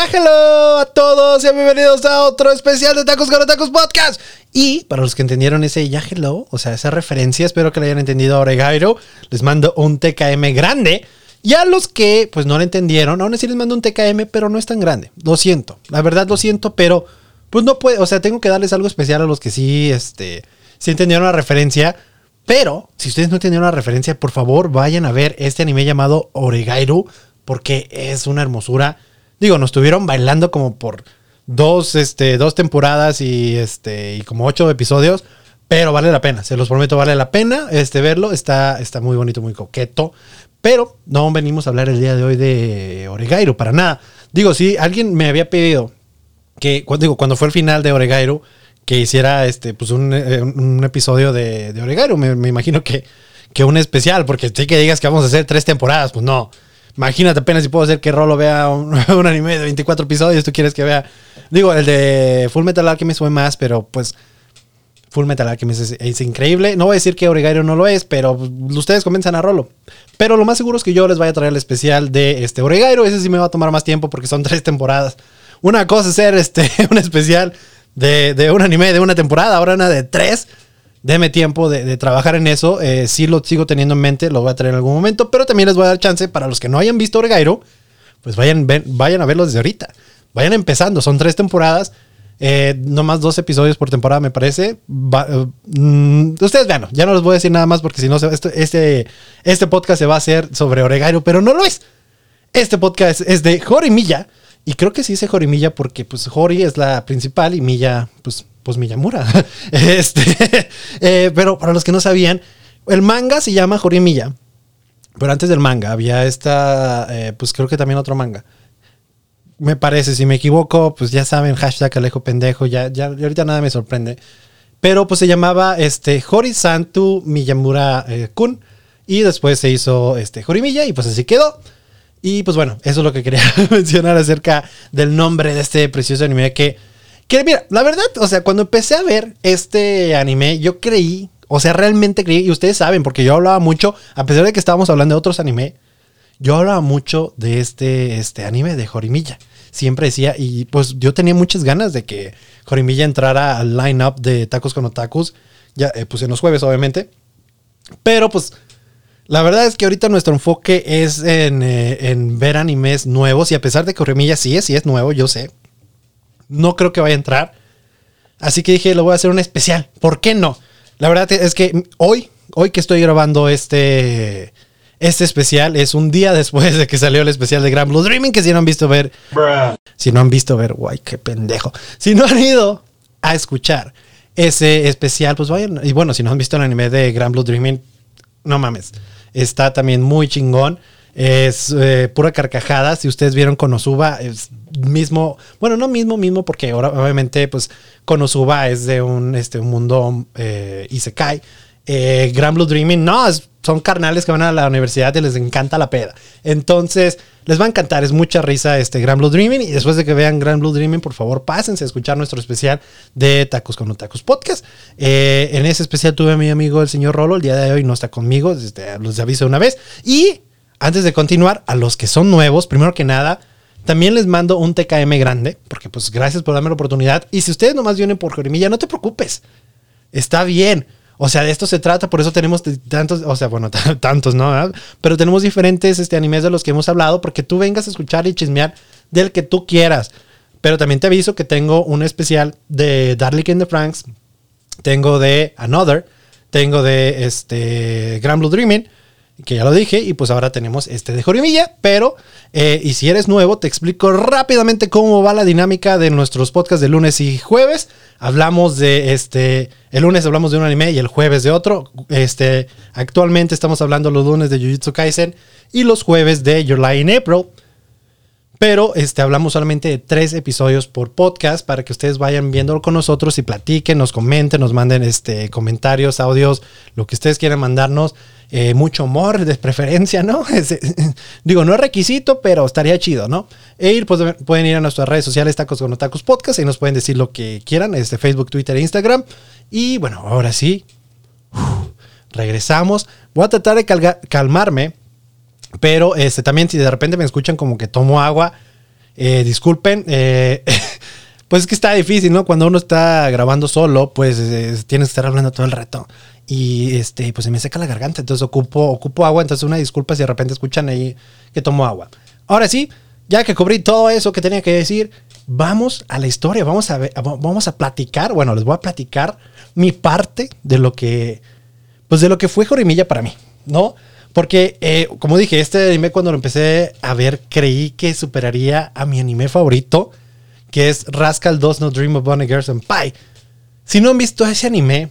Ya hello a todos y bienvenidos a otro especial de Tacos con Tacos Podcast. Y para los que entendieron ese ya hello, o sea, esa referencia, espero que le hayan entendido a Oregairo. Les mando un TKM grande. Y a los que pues no lo entendieron, aún así les mando un TKM, pero no es tan grande. Lo siento, la verdad lo siento, pero pues no puede, o sea, tengo que darles algo especial a los que sí, este, sí entendieron la referencia. Pero si ustedes no entendieron la referencia, por favor vayan a ver este anime llamado Oregairo, porque es una hermosura Digo, nos estuvieron bailando como por dos, este, dos temporadas y, este, y como ocho episodios, pero vale la pena, se los prometo, vale la pena este, verlo. Está, está muy bonito, muy coqueto. Pero no venimos a hablar el día de hoy de Oregairo, para nada. Digo, si alguien me había pedido que, digo, cuando fue el final de Oregairo, que hiciera este, pues un, eh, episodio de, de Oregairo, me, me, imagino que, que un especial, porque sí que digas que vamos a hacer tres temporadas, pues no. Imagínate apenas si puedo hacer que Rolo vea un, anime de 24 episodios. Tú quieres que vea. Digo, el de Full Metal Alchemist fue más, pero pues. Full Metal Alchemist es, increíble. No voy a decir que Origairo no lo es, pero ustedes comienzan a Rolo. Pero lo más seguro es que yo les vaya a traer el especial de este Origairo. Ese sí me va a tomar más tiempo porque son tres temporadas. Una cosa es ser este, un especial de, de un anime de una temporada, ahora una de tres Deme tiempo de, trabajar en eso. Eh, sí lo sigo teniendo en mente, lo voy a traer en algún momento, pero también les voy a dar chance para los que no hayan visto Orgairo, pues vayan, vayan a verlo desde ahorita. Vayan empezando, son tres temporadas, eh, no más dos episodios por temporada me parece. Eh, mm, ustedes vean, ya no les voy a decir nada más porque si no, este, este podcast se va a hacer sobre Oregairo, pero no lo es. Este podcast es de Jorimilla. Y creo que sí dice Jorimilla porque pues Jori es la principal y Milla pues pues Miyamura. este, eh, pero para los que no sabían, el manga se llama Milla Pero antes del manga había esta, eh, pues creo que también otro manga. Me parece, si me equivoco, pues ya saben, hashtag Alejo Pendejo, ya, ya ahorita nada me sorprende. Pero pues se llamaba este Hori Santu Miyamura eh, Kun. Y después se hizo este Jorimilla y pues así quedó. Y pues bueno, eso es lo que quería mencionar acerca del nombre de este precioso anime que que mira, la verdad, o sea, cuando empecé a ver este anime, yo creí, o sea, realmente creí, y ustedes saben, porque yo hablaba mucho, a pesar de que estábamos hablando de otros anime, yo hablaba mucho de este, este anime de Jorimilla. Siempre decía, y pues yo tenía muchas ganas de que Jorimilla entrara al line-up de Tacos con Otakus, ya, eh, pues en los jueves, obviamente. Pero pues la verdad es que ahorita nuestro enfoque es en, eh, en, ver animes nuevos y a pesar de que Jorimilla sí es, sí es nuevo, yo sé no creo que vaya a entrar. Así que dije, lo voy a hacer un especial. ¿Por qué no? La verdad es que hoy, hoy que estoy grabando este, este especial, es un día después de que salió el especial de Grand Blue Dreaming, que si no han visto ver, si no han visto ver, guay, qué pendejo. Si no han ido a escuchar ese especial, pues vayan. Y bueno, si no han visto el anime de Grand Blue Dreaming, no mames. Está también muy chingón. Es eh, pura carcajada. Si ustedes vieron Konosuba, es mismo, bueno, no mismo, mismo, porque ahora obviamente, pues, Konosuba es de un, este, un mundo eh, Isekai. Eh, Grand Blue Dreaming, no, son carnales que van a la universidad y les encanta la peda. Entonces, les va a encantar, es mucha risa este Grand Blue Dreaming. Y después de que vean Grand Blue Dreaming, por favor, pásense a escuchar nuestro especial de Tacos con Tacos Podcast. Eh, en ese especial tuve a mi amigo el señor Rolo, el día de hoy no está conmigo, este, los aviso una vez. Y antes de continuar, a los que son nuevos, primero que nada, también les mando un TKM grande, porque pues gracias por darme la oportunidad. Y si ustedes nomás vienen por Jorimilla, no te preocupes. Está bien. O sea, de esto se trata, por eso tenemos tantos, o sea, bueno, tantos, ¿no? Pero tenemos diferentes este, animes de los que hemos hablado, porque tú vengas a escuchar y chismear del que tú quieras. Pero también te aviso que tengo un especial de Darling in the Franks, tengo de Another, tengo de este Grand Blue Dreaming, que ya lo dije, y pues ahora tenemos este de Jorimilla, pero, eh, y si eres nuevo, te explico rápidamente cómo va la dinámica de nuestros podcasts de lunes y jueves. Hablamos de este, el lunes hablamos de un anime y el jueves de otro. Este, actualmente estamos hablando los lunes de Jujutsu Kaisen y los jueves de Your Lie in April. Pero este, hablamos solamente de tres episodios por podcast para que ustedes vayan viéndolo con nosotros y platiquen, nos comenten, nos manden este, comentarios, audios, lo que ustedes quieran mandarnos. Eh, mucho humor de preferencia, ¿no? digo, no es requisito, pero estaría chido, ¿no? E ir, pues pueden ir a nuestras redes sociales, Tacos con Tacos Podcast, y nos pueden decir lo que quieran, este, Facebook, Twitter e Instagram. Y bueno, ahora sí, regresamos. Voy a tratar de calmarme, pero este, también si de repente me escuchan como que tomo agua, Eh, disculpen, eh, pues es que está difícil, ¿no? Cuando uno está grabando solo, pues eh, tienes que estar hablando todo el rato. Y este, pues se me seca la garganta, entonces ocupo, ocupo agua, entonces una disculpa si de repente escuchan ahí que tomo agua. Ahora sí, ya que cubrí todo eso que tenía que decir, vamos a la historia, vamos a, ver, vamos a platicar, bueno, les voy a platicar mi parte de lo que, pues de lo que fue Jorimilla para mí, ¿no? Porque, eh, como dije, este anime cuando lo empecé a ver, creí que superaría a mi anime favorito, que es Rascal 2 No Dream of Bonnie Girls and Pie. Si no han visto ese anime,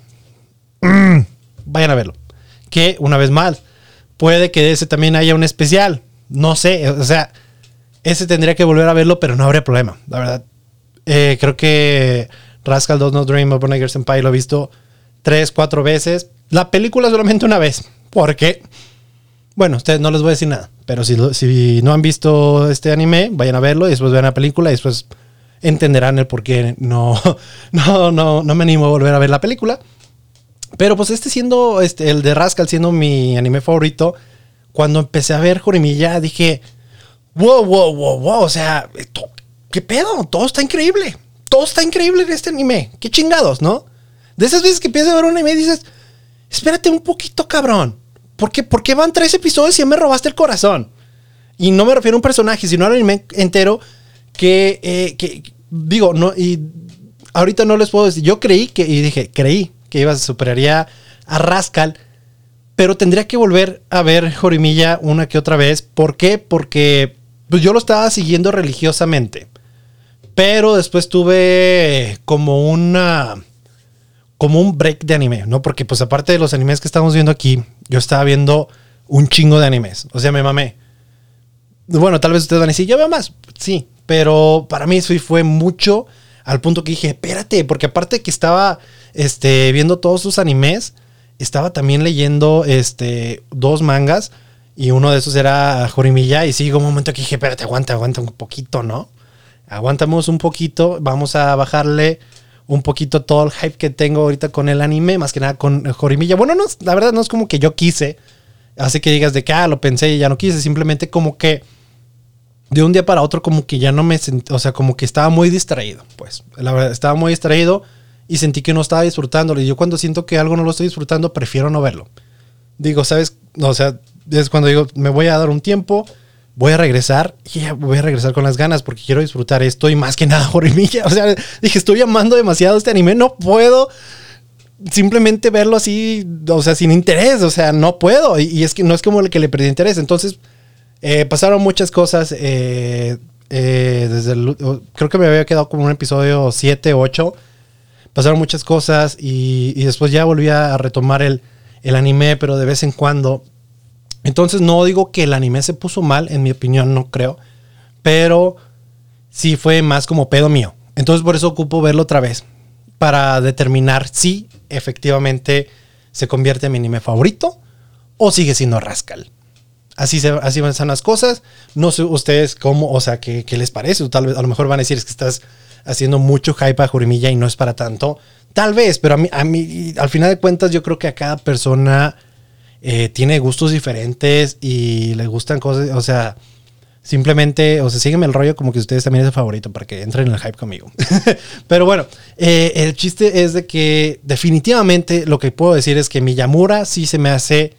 mm, vayan a verlo. Que, una vez más, puede que de ese también haya un especial. No sé, o sea, ese tendría que volver a verlo, pero no habría problema, la verdad. Eh, creo que Rascal 2 No Dream of and Pie lo he visto tres, cuatro veces. La película solamente una vez. Porque, bueno, ustedes no les voy a decir nada. Pero si, si no han visto este anime, vayan a verlo y después vean la película y después entenderán el por qué no, no, no, no me animo a volver a ver la película. Pero pues este siendo, este, el de Rascal siendo mi anime favorito, cuando empecé a ver Jorimilla dije, wow, wow, wow, wow, o sea, ¿qué pedo? Todo está increíble. Todo está increíble en este anime. Qué chingados, ¿no? De esas veces que empiezas a ver un anime y dices, espérate un poquito, cabrón. ¿Por qué, ¿Por qué van tres episodios y ya me robaste el corazón? Y no me refiero a un personaje, sino al anime entero que, eh, que digo, no, y ahorita no les puedo decir, yo creí que, y dije, creí que iba a superaría a Rascal, pero tendría que volver a ver Jorimilla una que otra vez. ¿Por qué? Porque pues yo lo estaba siguiendo religiosamente. Pero después tuve como una como un break de anime, ¿no? Porque pues aparte de los animes que estamos viendo aquí, yo estaba viendo un chingo de animes. O sea, me mamé. Bueno, tal vez ustedes van a decir, yo veo más. Sí, pero para mí eso fue mucho al punto que dije, espérate, porque aparte que estaba este, viendo todos sus animes, estaba también leyendo este, dos mangas y uno de esos era Jorimilla y sí, un momento que dije, espérate, aguanta, aguanta un poquito, ¿no? Aguantamos un poquito, vamos a bajarle un poquito todo el hype que tengo ahorita con el anime, más que nada con Jorimilla. Bueno, no, la verdad no es como que yo quise, hace que digas de que, ah, lo pensé y ya no quise, simplemente como que de un día para otro como que ya no me sentí, o sea, como que estaba muy distraído, pues, la verdad, estaba muy distraído y sentí que no estaba disfrutándolo. Y yo cuando siento que algo no lo estoy disfrutando, prefiero no verlo. Digo, ¿sabes? O sea, es cuando digo, me voy a dar un tiempo, voy a regresar y voy a regresar con las ganas porque quiero disfrutar esto y más que nada Jorimilla. O sea, dije, estoy amando demasiado este anime, no puedo simplemente verlo así, o sea, sin interés, o sea, no puedo. Y, y es que no es como el que le perdí interés. Entonces, eh, pasaron muchas cosas. Eh, eh, desde creo que me había quedado como un episodio 7, 8. Pasaron muchas cosas y, después ya volví a retomar el, el, anime, pero de vez en cuando. Entonces no digo que el anime se puso mal, en mi opinión no creo, pero sí fue más como pedo mío. Entonces por eso ocupo verlo otra vez, para determinar si efectivamente se convierte en mi anime favorito o sigue siendo Rascal. Así, se, así van las cosas. No sé ustedes cómo, o sea, qué, qué les parece. O tal vez, a lo mejor van a decir es que estás haciendo mucho hype a Jorimilla y no es para tanto. Tal vez, pero a mí, a mí al final de cuentas, yo creo que a cada persona eh, tiene gustos diferentes y le gustan cosas, o sea, simplemente, o sea, sígueme el rollo como que ustedes también es el favorito para que entren en el hype conmigo. pero bueno, eh, el chiste es de que definitivamente lo que puedo decir es que Miyamura sí se me hace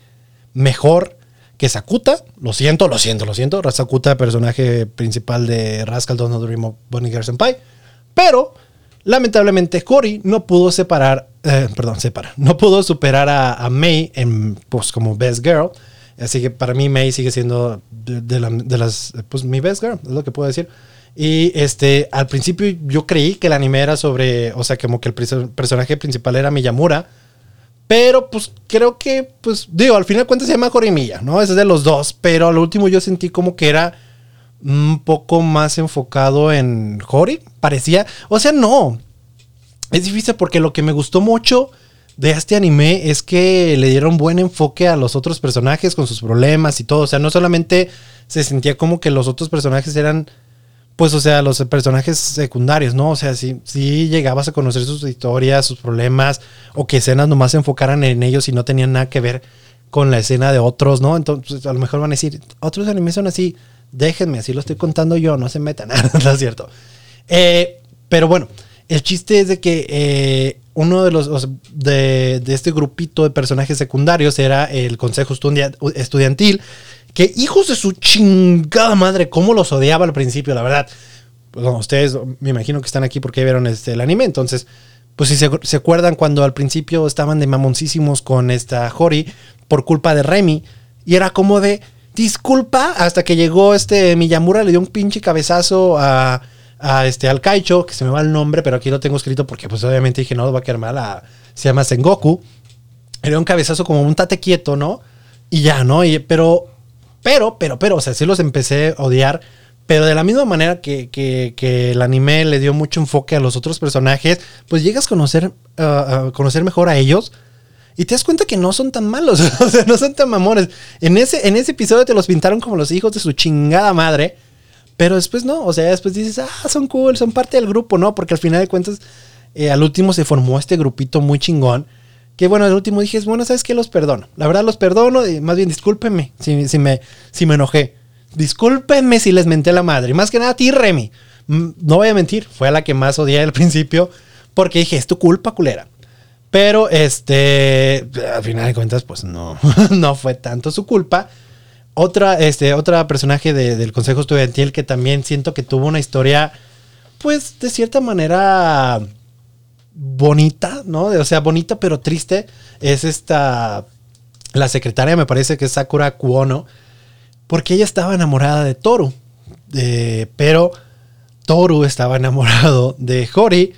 mejor que Sakuta, lo siento, lo siento, lo siento, Sakuta, personaje principal de Rascal Don't Know Dream of Bonnie Girl Senpai, pero lamentablemente Cory no pudo separar, eh, perdón, separar, no pudo superar a, a, May en, pues, como Best Girl, así que para mí May sigue siendo de, las, pues mi Best Girl, es lo que puedo decir. Y este, al principio yo creí que el anime era sobre, o sea, como que el personaje principal era Miyamura, pero pues creo que, pues digo, al final de cuentas se llama Jorimilla, ¿no? Ese es de los dos, pero al último yo sentí como que era un poco más enfocado en Jori, parecía. O sea, no. Es difícil porque lo que me gustó mucho de este anime es que le dieron buen enfoque a los otros personajes con sus problemas y todo. O sea, no solamente se sentía como que los otros personajes eran pues, o sea, los personajes secundarios, ¿no? O sea, si, si llegabas a conocer sus historias, sus problemas, o que escenas nomás se enfocaran en ellos y no tenían nada que ver con la escena de otros, ¿no? Entonces, a lo mejor van a decir, otros animes son así. Déjenme, así lo estoy contando yo, no se metan, no es cierto. Eh, pero bueno, el chiste es de que eh, uno de los de, de, este grupito de personajes secundarios era el consejo estudiantil, que hijos de su chingada madre, cómo los odiaba al principio, la verdad. Pues, ustedes me imagino que están aquí porque vieron este, el anime, entonces, pues si se, se, acuerdan cuando al principio estaban de mamoncísimos con esta Hori por culpa de Remy, y era como de, disculpa, hasta que llegó este Miyamura, le dio un pinche cabezazo a, a este, al Kaicho, que se me va el nombre, pero aquí lo tengo escrito porque pues obviamente dije, no, va a quedar mal, a, se llama Sengoku, le dio un cabezazo como un tate quieto, ¿no? Y ya, ¿no? Y, pero, pero, pero, pero, o sea, sí los empecé a odiar pero de la misma manera que, que, el anime le dio mucho enfoque a los otros personajes, pues llegas a conocer, a conocer mejor a ellos y te das cuenta que no son tan malos, o sea, no son tan mamones. En ese, en ese episodio te los pintaron como los hijos de su chingada madre, pero después no, o sea, después dices, ah, son cool, son parte del grupo, ¿no? Porque al final de cuentas, eh, al último se formó este grupito muy chingón. Que bueno, al último dije, bueno, ¿sabes qué? Los perdono. La verdad los perdono más bien discúlpenme si, si, me, si me enojé. Discúlpenme si les menté la madre. Más que nada a ti, Remy. Mm, no voy a mentir, fue a la que más odié al principio porque dije, es tu culpa, culera. Pero este, al final de cuentas, pues no, no fue tanto su culpa. Otra, este, otra personaje del Consejo Estudiantil que también siento que tuvo una historia, pues de cierta manera bonita, ¿no? O sea, bonita pero triste, es esta, la secretaria me parece que es Sakura Kuono, porque ella estaba enamorada de Toru, pero Toru estaba enamorado de Hori,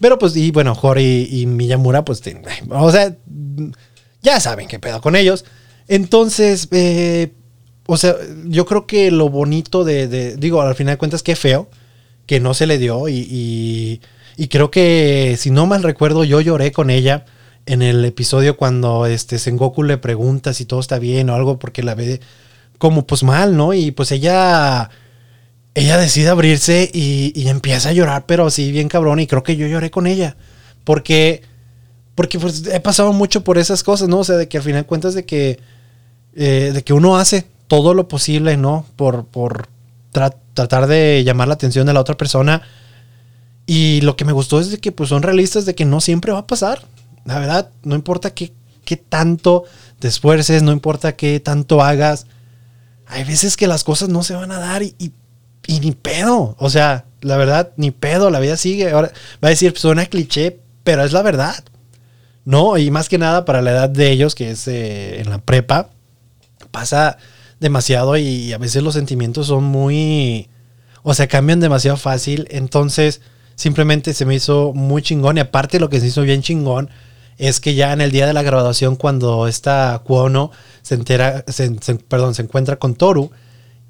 pero pues, y bueno, Hori y Miyamura, pues, o sea, ya saben qué pedo con ellos. Entonces, eh, o sea, yo creo que lo bonito de, digo, al final de cuentas, qué feo que no se le dio y, y, creo que, si no mal recuerdo, yo lloré con ella en el episodio cuando este Sengoku le pregunta si todo está bien o algo porque la ve como pues mal, ¿no? Y pues ella, ella decide abrirse y, empieza a llorar, pero así bien cabrón, y creo que yo lloré con ella, porque, porque pues he pasado mucho por esas cosas, ¿no? O sea, de que al final cuentas de que, eh, de que uno hace todo lo posible, ¿no? Por, por tratar de llamar la atención de la otra persona. Y lo que me gustó es que pues son realistas de que no siempre va a pasar. La verdad, no importa qué, qué tanto te esfuerces, no importa qué tanto hagas, hay veces que las cosas no se van a dar y, ni pedo. O sea, la verdad, ni pedo, la vida sigue. Ahora va a decir, suena cliché, pero es la verdad. No, y más que nada para la edad de ellos, que es eh, en la prepa, pasa demasiado y a veces los sentimientos son muy, o sea, cambian demasiado fácil. Entonces, simplemente se me hizo muy chingón. Y aparte, lo que se hizo bien chingón es que ya en el día de la graduación, cuando esta Kuono se entera, perdón, se encuentra con Toru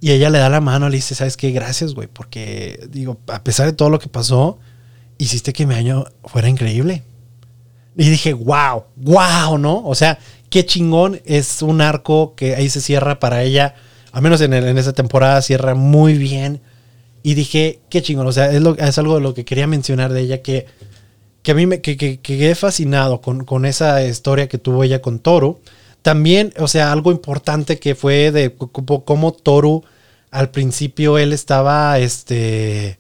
y ella le da la mano, le dice, ¿sabes qué? Gracias, güey, porque digo, a pesar de todo lo que pasó, hiciste que mi año fuera increíble. Y dije, wow, wow, ¿no? O sea, qué chingón es un arco que ahí se cierra para ella, al menos en, en esa temporada cierra muy bien. Y dije, qué chingón, o sea, es, lo, es algo de lo que quería mencionar de ella que que a mí me que, que, quedé fascinado con, con, esa historia que tuvo ella con Toru. También, o sea, algo importante que fue de cómo Toru al principio él estaba, este,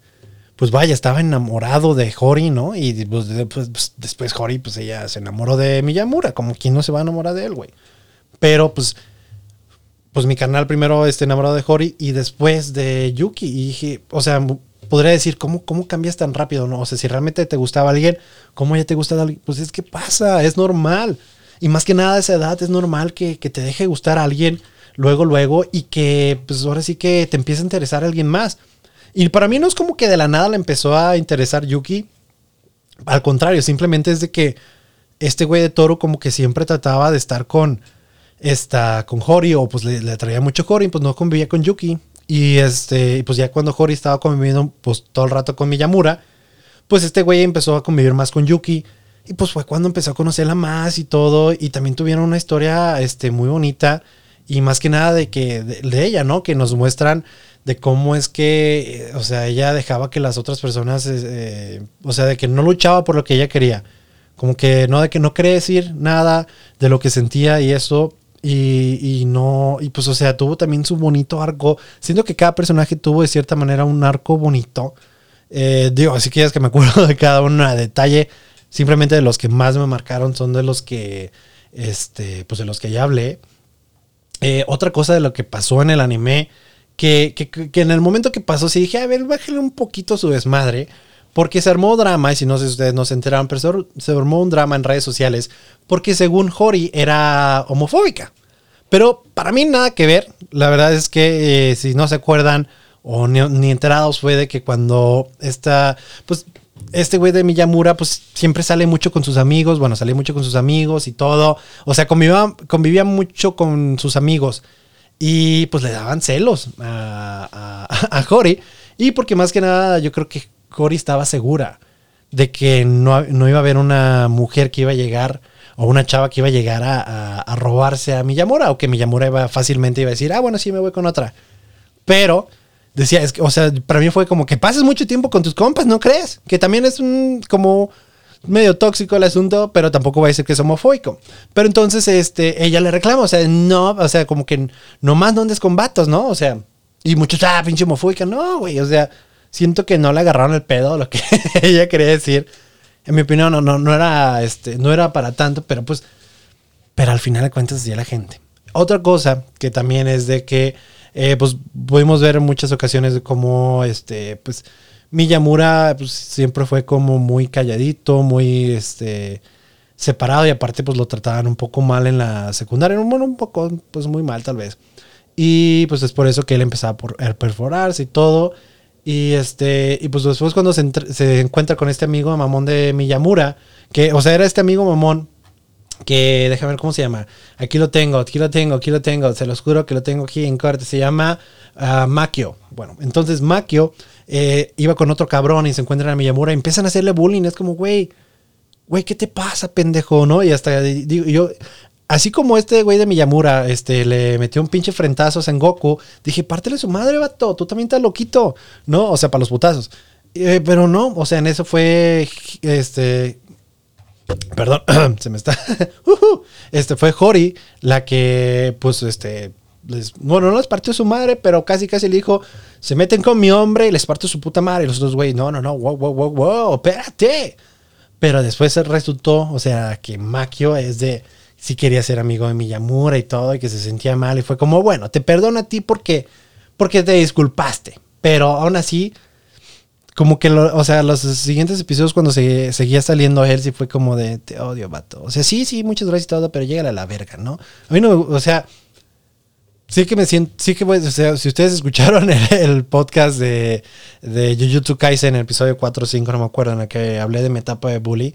pues vaya, estaba enamorado de Hori, ¿no? Y pues, pues, pues, después Hori, pues ella se enamoró de Miyamura, como quien no se va a enamorar de él, güey. Pero pues, pues mi canal primero está enamorado de Hori y después de Yuki. Y dije, o sea, podría decir, ¿cómo, ¿cómo cambias tan rápido? No, o sea, si realmente te gustaba alguien, ¿cómo ya te gusta alguien? Pues es que pasa, es normal. Y más que nada a esa edad es normal que, te deje gustar a alguien luego, luego y que pues ahora sí que te empiece a interesar a alguien más. Y para mí no es como que de la nada le empezó a interesar Yuki. Al contrario, simplemente es de que este güey de toro como que siempre trataba de estar con esta con Hori o pues le, le traía mucho Hori, pues no convivía con Yuki. Y este, pues ya cuando Hori estaba conviviendo pues todo el rato con Miyamura, pues este güey empezó a convivir más con Yuki. Y pues fue cuando empezó a conocerla más y todo. Y también tuvieron una historia este, muy bonita. Y más que nada de que de, ella, ¿no? Que nos muestran de cómo es que, o sea, ella dejaba que las otras personas, eh, o sea, de que no luchaba por lo que ella quería. Como que no, de que no quería decir nada de lo que sentía y eso Y, no, y pues o sea, tuvo también su bonito arco. Siento que cada personaje tuvo de cierta manera un arco bonito. Eh, digo, así que es que me acuerdo de cada uno a detalle. Simplemente de los que más me marcaron son de los que, este, pues de los que ya hablé. Eh, otra cosa de lo que pasó en el anime, que, que, en el momento que pasó, sí dije, a ver, bájale un poquito su desmadre. Porque se armó drama, y si no sé si ustedes no se enteraron, pero se armó un drama en redes sociales, porque según Hori era homofóbica. Pero para mí nada que ver. La verdad es que eh, si no se acuerdan o ni, enterados fue de que cuando esta, pues este güey de Miyamura, pues siempre sale mucho con sus amigos, bueno, sale mucho con sus amigos y todo. O sea, convivía, convivía mucho con sus amigos. Y pues le daban celos a, a, a Hori. Y porque más que nada yo creo que Cory estaba segura de que no, iba a haber una mujer que iba a llegar o una chava que iba a llegar a, robarse a Miyamura o que Miyamura iba fácilmente iba a decir, ah, bueno, sí, me voy con otra. Pero decía, es que, o sea, para mí fue como que pases mucho tiempo con tus compas, ¿no crees? Que también es un como medio tóxico el asunto, pero tampoco va a decir que es homofóbico. Pero entonces, este, ella le reclama, o sea, no, o sea, como que nomás no andes con vatos, ¿no? O sea, y muchos, ah, pinche homofóbica, no, güey, o sea, siento que no le agarraron el pedo lo que ella quería decir. En mi opinión, no, no, no, era, este, no era para tanto, pero pues, pero al final de cuentas decía la gente. Otra cosa que también es de que, eh, pues, pudimos ver en muchas ocasiones cómo, este, pues, Miyamura pues, siempre fue como muy calladito, muy, este, separado y aparte, pues, lo trataban un poco mal en la secundaria, bueno, un poco, pues, muy mal tal vez. Y pues es por eso que él empezaba a perforarse y todo. Y este, y pues después cuando se, encuentra con este amigo mamón de Miyamura, que, o sea, era este amigo mamón, que déjame ver cómo se llama. Aquí lo tengo, aquí lo tengo, aquí lo tengo, se los juro que lo tengo aquí en corte. Se llama uh, Makio. Bueno, entonces Makio eh, iba con otro cabrón y se encuentran a Miyamura y empiezan a hacerle bullying. Es como, güey, güey, ¿qué te pasa, pendejo? ¿No? Y hasta digo, yo, así como este güey de Miyamura este, le metió un pinche frentazo a Goku, dije, pártele su madre, vato, tú también estás loquito, ¿no? O sea, para los putazos. Eh, pero no, o sea, en eso fue, este, perdón, se me está, este, fue Hori la que, pues, este, bueno, no les partió su madre, pero casi, casi le dijo, se meten con mi hombre y les parto su puta madre. Y los dos, güey, no, no, no, wow, wow, wow, wow, espérate. Pero después resultó, o sea, que Makio es de sí quería ser amigo de Miyamura y todo, y que se sentía mal. Y fue como, bueno, te perdono a ti porque, porque te disculpaste. Pero aún así, como que, o sea, los siguientes episodios cuando se, seguía saliendo él, sí fue como de, te odio, vato. O sea, sí, sí, muchas gracias y todo, pero llega a la verga, ¿no? A mí no, o sea, sí que me siento, sí que, o sea, si ustedes escucharon el, podcast de, de Jujutsu Kaisen en el episodio 4 o 5, no me acuerdo, en el que hablé de mi etapa de bully,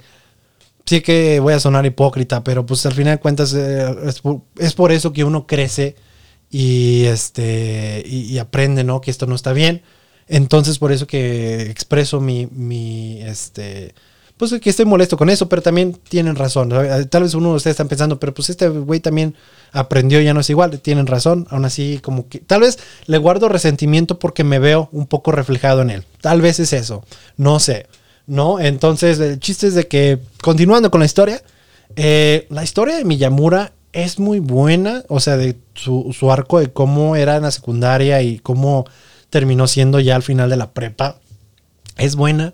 sí que voy a sonar hipócrita, pero pues al final de cuentas eh, es, por, eso que uno crece y, este, y, aprende, ¿no? Que esto no está bien. Entonces por eso que expreso mi, mi, este, pues que estoy molesto con eso, pero también tienen razón. Tal vez uno de ustedes están pensando, pero pues este güey también aprendió, ya no es igual, tienen razón. Aún así, como que tal vez le guardo resentimiento porque me veo un poco reflejado en él. Tal vez es eso, no sé. ¿No? Entonces, el chiste es de que, continuando con la historia, eh, la historia de Miyamura es muy buena, o sea, de su, arco de cómo era en la secundaria y cómo terminó siendo ya al final de la prepa, es buena,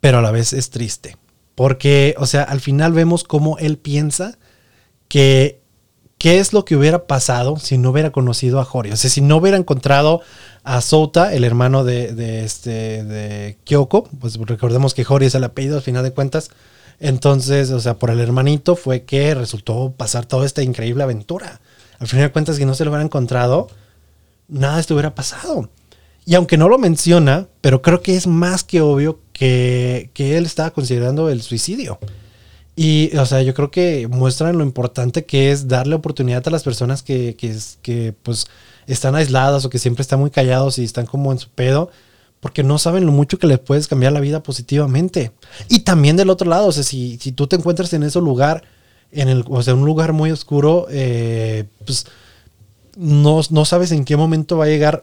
pero a la vez es triste. Porque, o sea, al final vemos cómo él piensa que qué es lo que hubiera pasado si no hubiera conocido a Hori. O sea, si no hubiera encontrado a Souta, el hermano de, este, de Kyoko, pues recordemos que Hori es el apellido al final de cuentas. Entonces, o sea, por el hermanito fue que resultó pasar toda esta increíble aventura. Al final de cuentas, si no se lo hubiera encontrado, nada estuviera pasado. Y aunque no lo menciona, pero creo que es más que obvio que, que él estaba considerando el suicidio. Y, o sea, yo creo que muestran lo importante que es darle oportunidad a las personas que, que, que, pues, están aisladas o que siempre están muy callados y están como en su pedo, porque no saben lo mucho que les puedes cambiar la vida positivamente. Y también del otro lado, o sea, si, si tú te encuentras en ese lugar, en el, o sea, un lugar muy oscuro, eh, pues, no, no sabes en qué momento va a llegar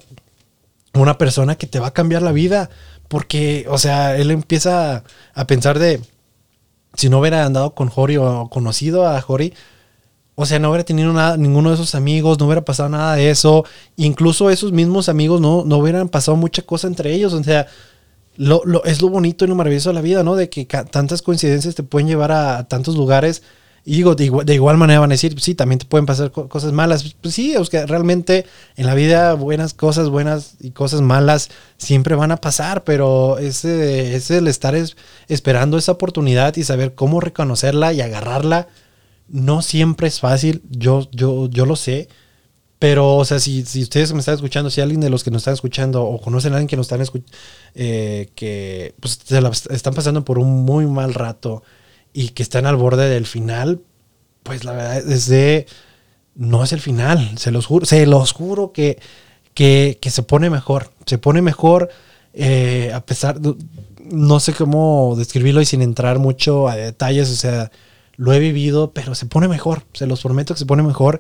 una persona que te va a cambiar la vida. Porque, o sea, él empieza a pensar de, si no hubiera andado con Hori o conocido a Hori, o sea, no hubiera tenido nada, ninguno de esos amigos, no hubiera pasado nada de eso. Incluso esos mismos amigos no, no hubieran pasado mucha cosa entre ellos. O sea, lo, lo, es lo bonito y lo maravilloso de la vida, ¿no? De que tantas coincidencias te pueden llevar a, tantos lugares. Y digo, de igual, manera van a decir, sí, también te pueden pasar cosas malas. Pues sí, realmente en la vida buenas cosas, buenas y cosas malas siempre van a pasar, pero ese es el estar es, esperando esa oportunidad y saber cómo reconocerla y agarrarla no siempre es fácil, yo, yo, yo lo sé, pero, o sea, si, si ustedes me están escuchando, si alguien de los que nos están escuchando o conocen a alguien que nos están escuchando, eh, que pues, se la están pasando por un muy mal rato y que están al borde del final, pues la verdad es de, no es el final, se los juro, se los juro que, que, se pone mejor, se pone mejor eh, a pesar, no sé cómo describirlo y sin entrar mucho a detalles, o sea, lo he vivido, pero se pone mejor, se los prometo que se pone mejor.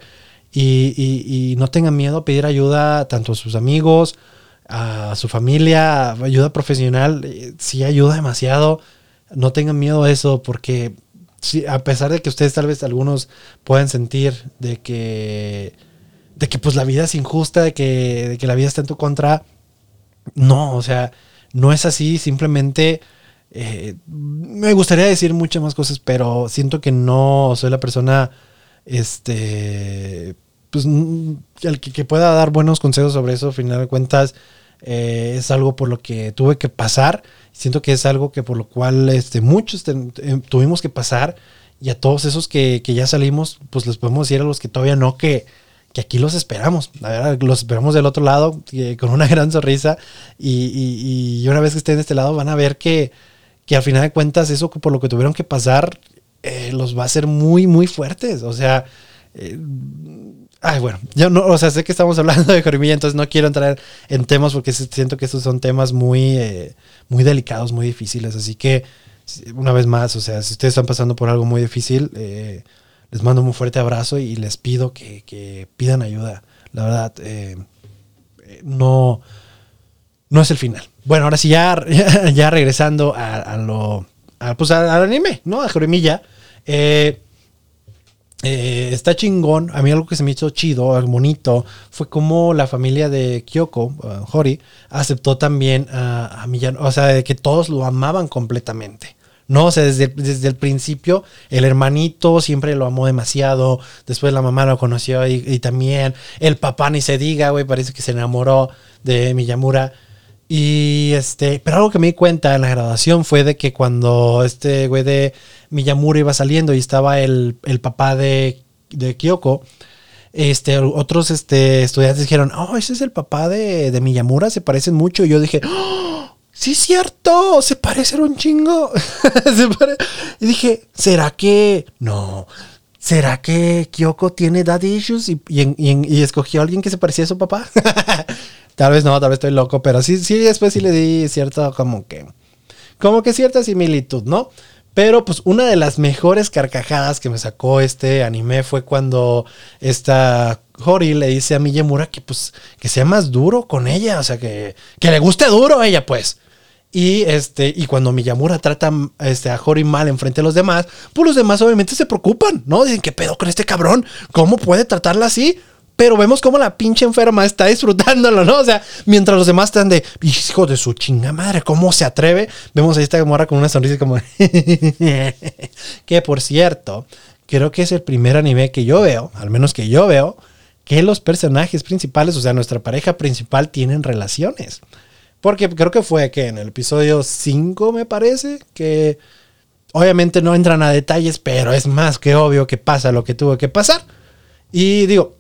Y, no tengan miedo a pedir ayuda tanto a sus amigos, a su familia, ayuda profesional, eh, sí ayuda demasiado. No tengan miedo a eso porque a pesar de que ustedes tal vez algunos puedan sentir de que, de que pues la vida es injusta, de que, de que la vida está en tu contra, no, o sea, no es así, simplemente eh, me gustaría decir muchas más cosas, pero siento que no soy la persona, este, pues, el que, pueda dar buenos consejos sobre eso, al final de cuentas, eh, es algo por lo que tuve que pasar. Siento que es algo que por lo cual este, muchos tuvimos que pasar. Y a todos esos que, ya salimos, pues les podemos decir a los que todavía no que, que aquí los esperamos. La verdad, los esperamos del otro lado con una gran sonrisa. y, una vez que estén de este lado van a ver que, que al final de cuentas eso por lo que tuvieron que pasar eh, los va a hacer muy, muy fuertes. O sea, eh, ay, bueno, yo no, o sea, sé que estamos hablando de Jorimilla, entonces no quiero entrar en temas porque siento que estos son temas muy, eh, muy delicados, muy difíciles. Así que, una vez más, o sea, si ustedes están pasando por algo muy difícil, les mando un fuerte abrazo y les pido que, que pidan ayuda. La verdad, no no es el final. Bueno, ahora sí, ya, ya regresando a, lo. pues al anime, ¿no? A Jorimilla. Eh, eh, está chingón. A mí algo que se me hizo chido, bonito, fue como la familia de Kyoko, uh, Hori, aceptó también a, a O sea, de que todos lo amaban completamente. No, o sea, desde, desde, el principio el hermanito siempre lo amó demasiado. Después la mamá lo conoció y, y también el papá ni se diga, güey, parece que se enamoró de Miyamura. Y este, pero algo que me di cuenta en la graduación fue de que cuando este güey de Miyamura iba saliendo y estaba el, papá de, de, Kyoko, este, otros este, estudiantes dijeron, oh, ese es el papá de, de Miyamura, se parecen mucho. Y yo dije, oh, sí es cierto, se parecen un chingo. y dije, ¿será que no? ¿Será que Kyoko tiene daddy issues y, y escogió a alguien que se parecía a su papá? Tal vez no, tal vez estoy loco, pero sí, sí, después sí le di cierto, como que, como que cierta similitud, ¿no? Pero pues una de las mejores carcajadas que me sacó este anime fue cuando esta Hori le dice a Miyamura que pues que sea más duro con ella, o sea que, que le guste duro a ella pues. Y este, y cuando Miyamura trata este, a Hori mal enfrente de los demás, pues los demás obviamente se preocupan, ¿no? Dicen, ¿qué pedo con este cabrón? ¿Cómo puede tratarla así? Pero vemos como la pinche enferma está disfrutándolo, ¿no? O sea, mientras los demás están de, hijo de su chinga madre, ¿cómo se atreve? Vemos ahí esta morra con una sonrisa como, que por cierto, creo que es el primer anime que yo veo, al menos que yo veo, que los personajes principales, o sea, nuestra pareja principal, tienen relaciones. Porque creo que fue que en el episodio 5, me parece, que obviamente no entran a detalles, pero es más que obvio que pasa lo que tuvo que pasar. Y digo,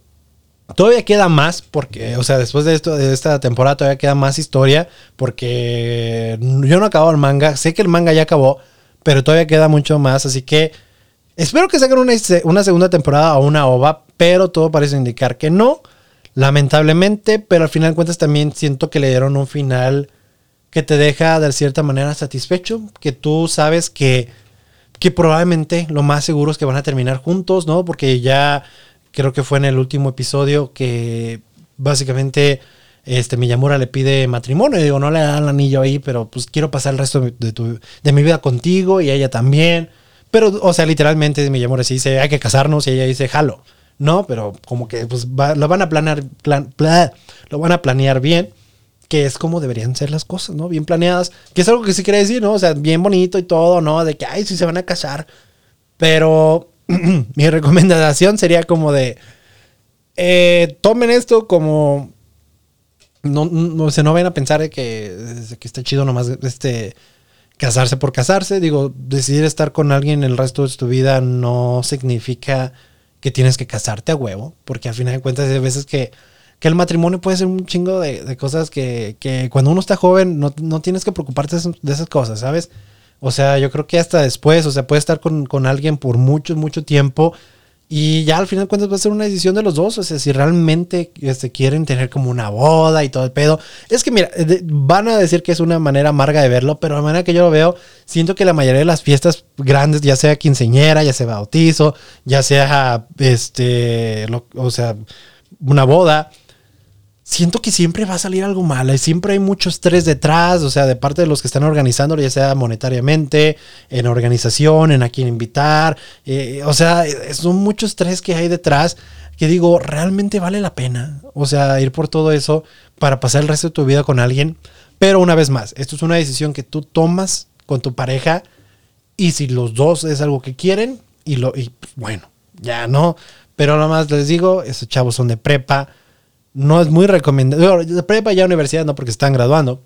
Todavía queda más porque, o sea, después de esto, de esta temporada todavía queda más historia porque yo no acabo el manga, sé que el manga ya acabó, pero todavía queda mucho más, así que espero que saquen una, una segunda temporada o una OVA, pero todo parece indicar que no, lamentablemente, pero al final de cuentas también siento que le dieron un final que te deja de cierta manera satisfecho, que tú sabes que, que probablemente lo más seguro es que van a terminar juntos, ¿no? Porque ya creo que fue en el último episodio que básicamente este Miyamura le pide matrimonio y digo, no le dan el anillo ahí, pero pues quiero pasar el resto de, tu, de mi vida contigo y ella también. Pero, o sea, literalmente mi amor así dice, hay que casarnos y ella dice, jalo. No, pero como que pues lo van a planear, plan, lo van a planear bien, que es como deberían ser las cosas, ¿no? Bien planeadas, que es algo que sí quiere decir, ¿no? O sea, bien bonito y todo, ¿no? De que, ay, sí se van a casar. Pero mi recomendación sería como de, eh, tomen esto como, no, no, se no vayan a pensar de que, de que está chido nomás este casarse por casarse. Digo, decidir estar con alguien el resto de tu vida no significa que tienes que casarte a huevo, porque al final de cuentas hay veces que, que el matrimonio puede ser un chingo de, cosas que, que, cuando uno está joven no, no tienes que preocuparte de esas cosas, ¿sabes? O sea, yo creo que hasta después, o sea, puedes estar con, con alguien por mucho, mucho tiempo y ya al final de cuentas va a ser una decisión de los dos. O sea, si realmente este, quieren tener como una boda y todo el pedo. Es que mira, van a decir que es una manera amarga de verlo, pero la manera que yo lo veo, siento que la mayoría de las fiestas grandes, ya sea quinceñera, ya sea bautizo, ya sea este, o sea, una boda, siento que siempre va a salir algo malo y siempre hay mucho estrés detrás, o sea, de parte de los que están organizando, ya sea monetariamente, en organización, en a quién invitar, eh, o sea, son mucho estrés que hay detrás que digo, realmente vale la pena, o sea, ir por todo eso para pasar el resto de tu vida con alguien, pero una vez más, esto es una decisión que tú tomas con tu pareja y si los dos es algo que quieren y lo y bueno, ya no, pero nada más les digo, esos chavos son de prepa, no es muy recomendable. De ya universidad no porque están graduando.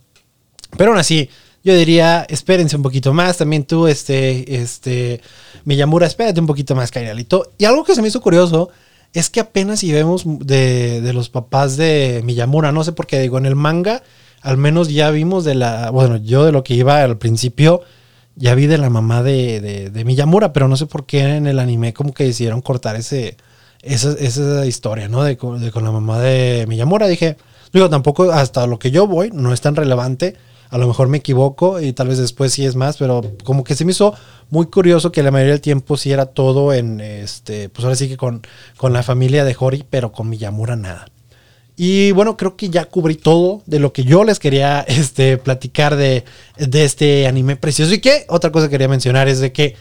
Pero aún así, yo diría, espérense un poquito más. También tú, este, este, Miyamura, espérate un poquito más, Kairalito. Y algo que se me hizo curioso es que apenas si vemos de, de, los papás de Miyamura. No sé por qué, digo, en el manga, al menos ya vimos de la. Bueno, yo de lo que iba al principio, ya vi de la mamá de, de, de Miyamura, pero no sé por qué en el anime, como que decidieron cortar ese esa, esa historia, ¿no? De, con la mamá de Miyamura. Dije, digo, tampoco hasta lo que yo voy no es tan relevante. A lo mejor me equivoco y tal vez después sí es más, pero como que se me hizo muy curioso que la mayoría del tiempo sí era todo en, este, pues ahora sí que con, con la familia de Hori, pero con Miyamura nada. Y bueno, creo que ya cubrí todo de lo que yo les quería este, platicar de, de este anime precioso. Y que otra cosa que quería mencionar es de que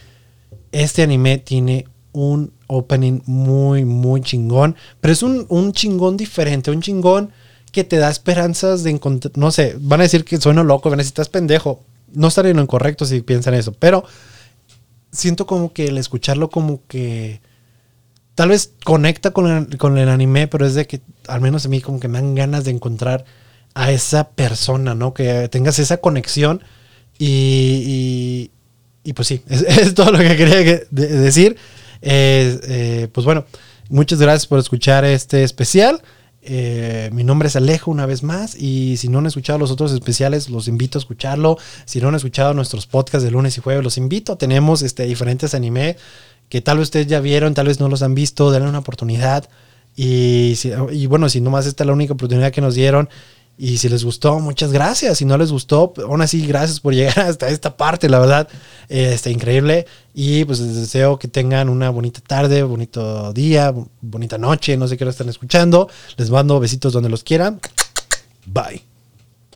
este anime tiene un opening muy, muy chingón. Pero es un, un chingón diferente, un chingón que te da esperanzas de encontrar. No sé, van a decir que sueno loco, van a decir, estás pendejo. No estaré en lo incorrecto si piensan eso, pero siento como que el escucharlo, como que tal vez conecta con el, con el anime, pero es de que al menos a mí, como que me dan ganas de encontrar a esa persona, ¿no? Que tengas esa conexión y, y, pues sí, es, todo lo que quería decir. Eh, pues bueno, muchas gracias por escuchar este especial. Eh, mi nombre es Alejo una vez más y si no han escuchado los otros especiales los invito a escucharlo. Si no han escuchado nuestros podcasts de lunes y jueves los invito. Tenemos este, diferentes anime que tal vez ustedes ya vieron, tal vez no los han visto, denle una oportunidad. Y, y bueno, si nomás esta es la única oportunidad que nos dieron y si les gustó, muchas gracias. Si no les gustó, aún así, gracias por llegar hasta esta parte, la verdad, eh, está increíble. Y pues les deseo que tengan una bonita tarde, bonito día, bonita noche, no sé qué lo están escuchando. Les mando besitos donde los quieran. Bye.